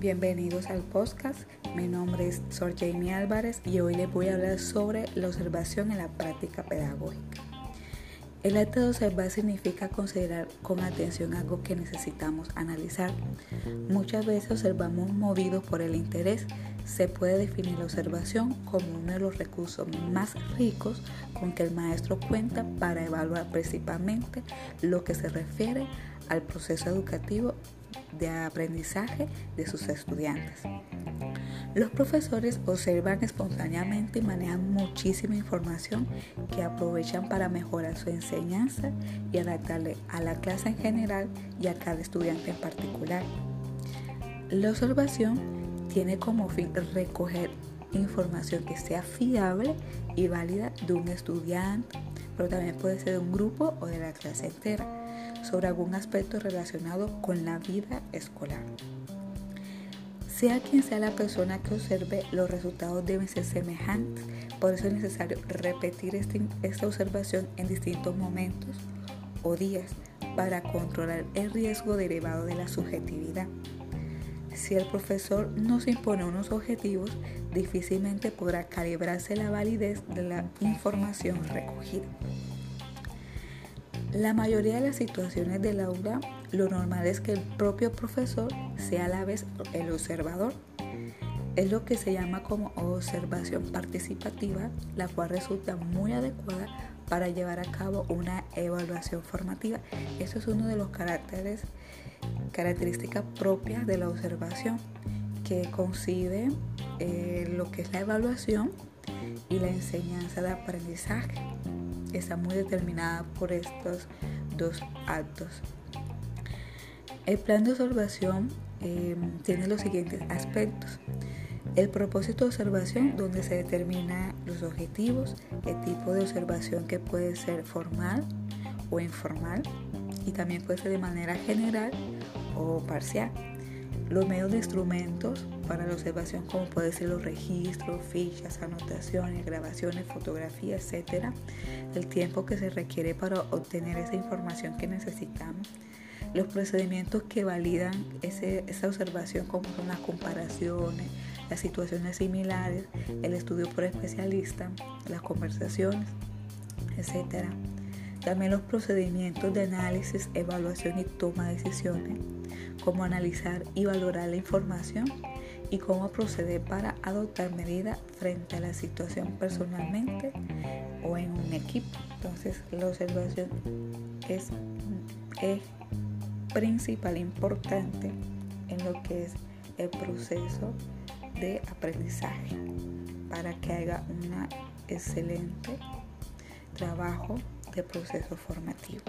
Bienvenidos al podcast. Mi nombre es Sor Jamie Álvarez y hoy les voy a hablar sobre la observación en la práctica pedagógica. El acto de observar significa considerar con atención algo que necesitamos analizar. Muchas veces observamos movidos por el interés. Se puede definir la observación como uno de los recursos más ricos con que el maestro cuenta para evaluar principalmente lo que se refiere al proceso educativo de aprendizaje de sus estudiantes. Los profesores observan espontáneamente y manejan muchísima información que aprovechan para mejorar su enseñanza y adaptarle a la clase en general y a cada estudiante en particular. La observación tiene como fin recoger información que sea fiable y válida de un estudiante, pero también puede ser de un grupo o de la clase entera sobre algún aspecto relacionado con la vida escolar. Sea quien sea la persona que observe, los resultados deben ser semejantes. Por eso es necesario repetir este, esta observación en distintos momentos o días para controlar el riesgo derivado de la subjetividad. Si el profesor no se impone unos objetivos, difícilmente podrá calibrarse la validez de la información recogida. La mayoría de las situaciones del aula, lo normal es que el propio profesor sea a la vez el observador. Es lo que se llama como observación participativa, la cual resulta muy adecuada para llevar a cabo una evaluación formativa. Eso es uno de los caracteres, características propias de la observación, que concibe eh, lo que es la evaluación y la enseñanza de aprendizaje está muy determinada por estos dos actos. El plan de observación em, tiene los siguientes aspectos. El propósito de observación, donde se determina los objetivos, el tipo de observación que puede ser formal o informal y también puede ser de manera general o parcial los medios de instrumentos para la observación, como pueden ser los registros, fichas, anotaciones, grabaciones, fotografías, etcétera, el tiempo que se requiere para obtener esa información que necesitamos, los procedimientos que validan esa observación, como son las comparaciones, las situaciones similares, el estudio por especialista, las conversaciones, etcétera. También los procedimientos de análisis, evaluación y toma de decisiones cómo analizar y valorar la información y cómo proceder para adoptar medidas frente a la situación personalmente o en un equipo. Entonces la observación es, es principal, importante en lo que es el proceso de aprendizaje para que haga un excelente trabajo de proceso formativo.